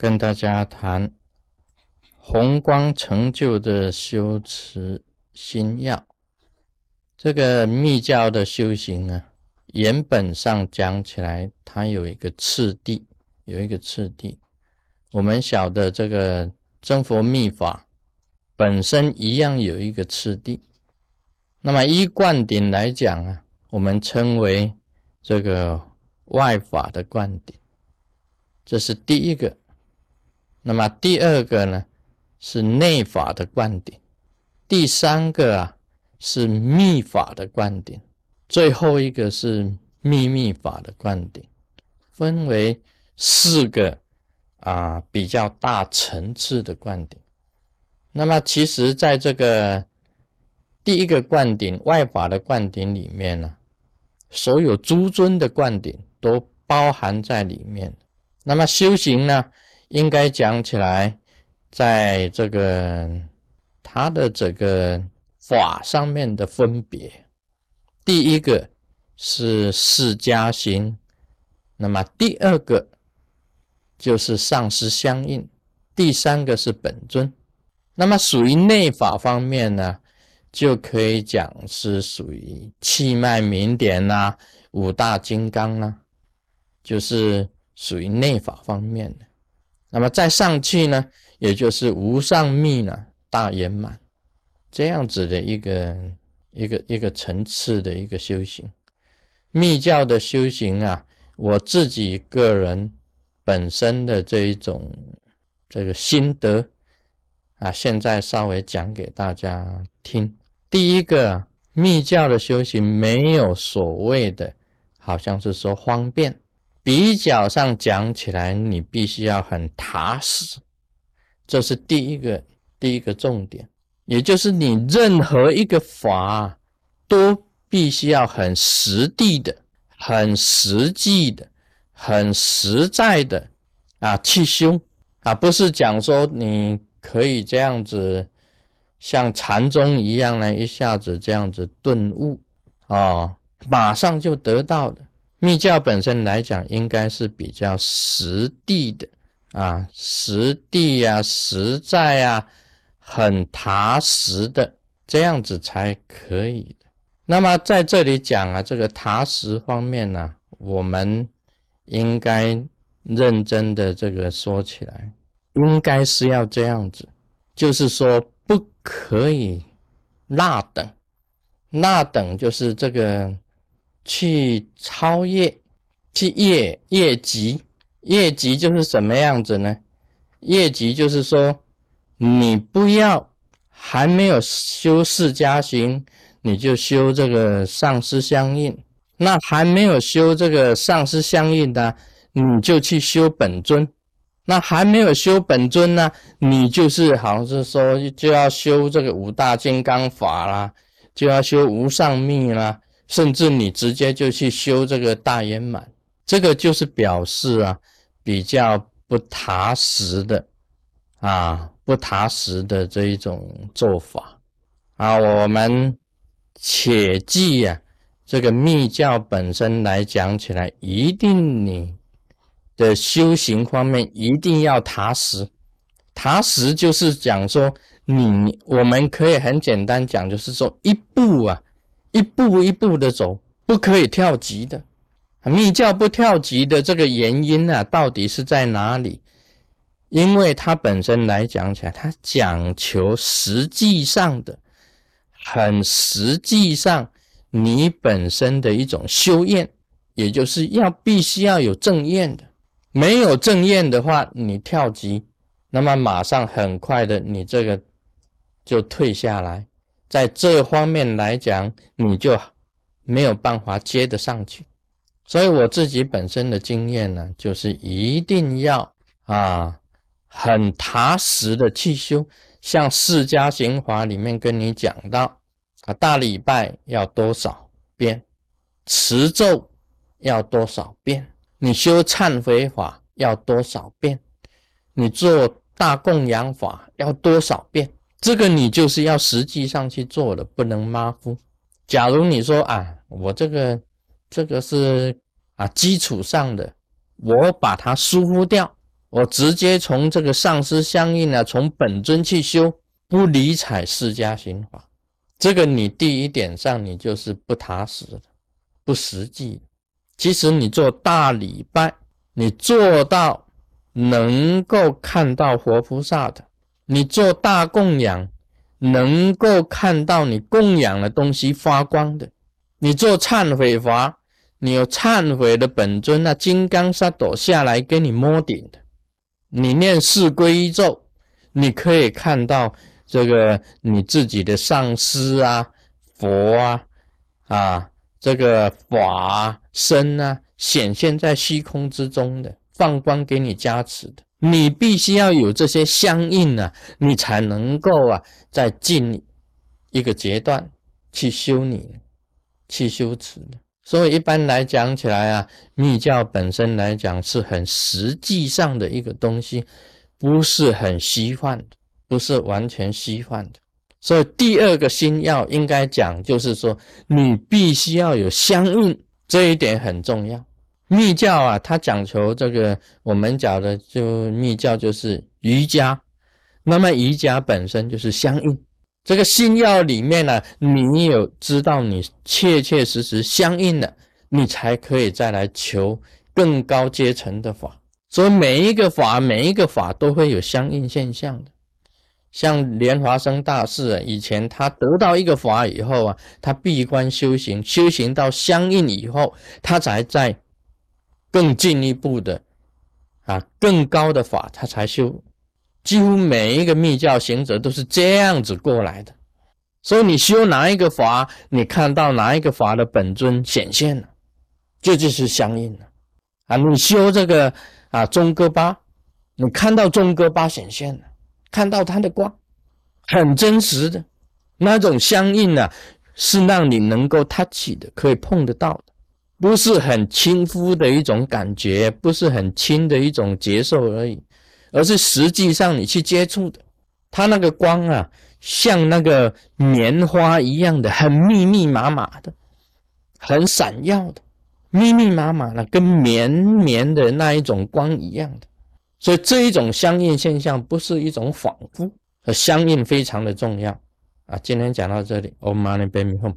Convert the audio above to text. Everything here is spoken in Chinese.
跟大家谈宏光成就的修持心要。这个密教的修行啊，原本上讲起来，它有一个次第，有一个次第。我们晓得这个真佛密法本身一样有一个次第。那么依灌顶来讲啊，我们称为这个外法的灌顶，这是第一个。那么第二个呢，是内法的灌顶；第三个啊，是密法的灌顶；最后一个是秘密法的灌顶，分为四个啊比较大层次的灌顶。那么其实在这个第一个灌顶外法的灌顶里面呢，所有诸尊的灌顶都包含在里面。那么修行呢？应该讲起来，在这个它的这个法上面的分别，第一个是释迦行，那么第二个就是上师相应，第三个是本尊。那么属于内法方面呢，就可以讲是属于气脉明点呐，五大金刚啦，就是属于内法方面的。那么再上去呢，也就是无上密呢大圆满，这样子的一个一个一个层次的一个修行。密教的修行啊，我自己个人本身的这一种这个心得啊，现在稍微讲给大家听。第一个，密教的修行没有所谓的，好像是说方便。比较上讲起来，你必须要很踏实，这是第一个第一个重点。也就是你任何一个法，都必须要很实地的、很实际的、很实在的啊去修啊，不是讲说你可以这样子像禅宗一样呢，一下子这样子顿悟啊，马上就得到的。密教本身来讲，应该是比较实地的啊，实地呀，实在呀，很踏实的这样子才可以的。那么在这里讲啊，这个踏实方面呢，我们应该认真的这个说起来，应该是要这样子，就是说不可以那等，那等就是这个。去超越，去业业级，业级就是什么样子呢？业级就是说，你不要还没有修释迦行，你就修这个上师相应；那还没有修这个上师相应的，你就去修本尊；那还没有修本尊呢，你就是好像是说就要修这个五大金刚法啦，就要修无上密啦。甚至你直接就去修这个大圆满，这个就是表示啊，比较不踏实的啊，不踏实的这一种做法啊。我们切记呀，这个密教本身来讲起来，一定你的修行方面一定要踏实。踏实就是讲说，你我们可以很简单讲，就是说一步啊。一步一步的走，不可以跳级的。密教不跳级的这个原因呢，到底是在哪里？因为它本身来讲起来，它讲求实际上的，很实际上你本身的一种修验，也就是要必须要有正验的。没有正验的话，你跳级，那么马上很快的，你这个就退下来。在这方面来讲，你就没有办法接得上去。所以我自己本身的经验呢，就是一定要啊，很踏实的去修。像《释迦行法》里面跟你讲到啊，大礼拜要多少遍，持咒要多少遍，你修忏悔法要多少遍，你做大供养法要多少遍。这个你就是要实际上去做的，不能马虎。假如你说啊，我这个这个是啊基础上的，我把它疏忽掉我直接从这个上师相应啊，从本尊去修，不理睬释迦心法，这个你第一点上你就是不踏实的，不实际。其实你做大礼拜，你做到能够看到活菩萨的，你做大供养，能够看到你供养的东西发光的，你做忏悔法，你有忏悔的本尊那金刚萨埵下来给你摸顶的，你念四皈依咒，你可以看到这个你自己的上师啊，佛啊，啊。这个法身啊，显现在虚空之中的，放光给你加持的，你必须要有这些相应啊，你才能够啊，在进一个阶段去修你，去修持的。所以一般来讲起来啊，密教本身来讲是很实际上的一个东西，不是很虚幻的，不是完全虚幻的。所以第二个心要应该讲，就是说你必须要有相应，这一点很重要。密教啊，它讲求这个，我们讲的就密教就是瑜伽，那么瑜伽本身就是相应。这个心要里面呢，你有知道你切切实实相应的，你才可以再来求更高阶层的法。所以每一个法，每一个法都会有相应现象的。像莲华生大士啊，以前他得到一个法以后啊，他闭关修行，修行到相应以后，他才在更进一步的啊更高的法，他才修。几乎每一个密教行者都是这样子过来的。所以你修哪一个法，你看到哪一个法的本尊显现了，这就是相应了啊。你修这个啊中哥巴，你看到中哥巴显现了。看到他的光，很真实的那种相应啊，是让你能够 touch 的，可以碰得到的，不是很亲肤的一种感觉，不是很轻的一种接受而已，而是实际上你去接触的，它那个光啊，像那个棉花一样的，很密密麻麻的，很闪耀的，密密麻麻的，跟绵绵的那一种光一样的。所以这一种相应现象不是一种仿佛，和相应非常的重要啊！今天讲到这里，Om Mani p a m e Hum。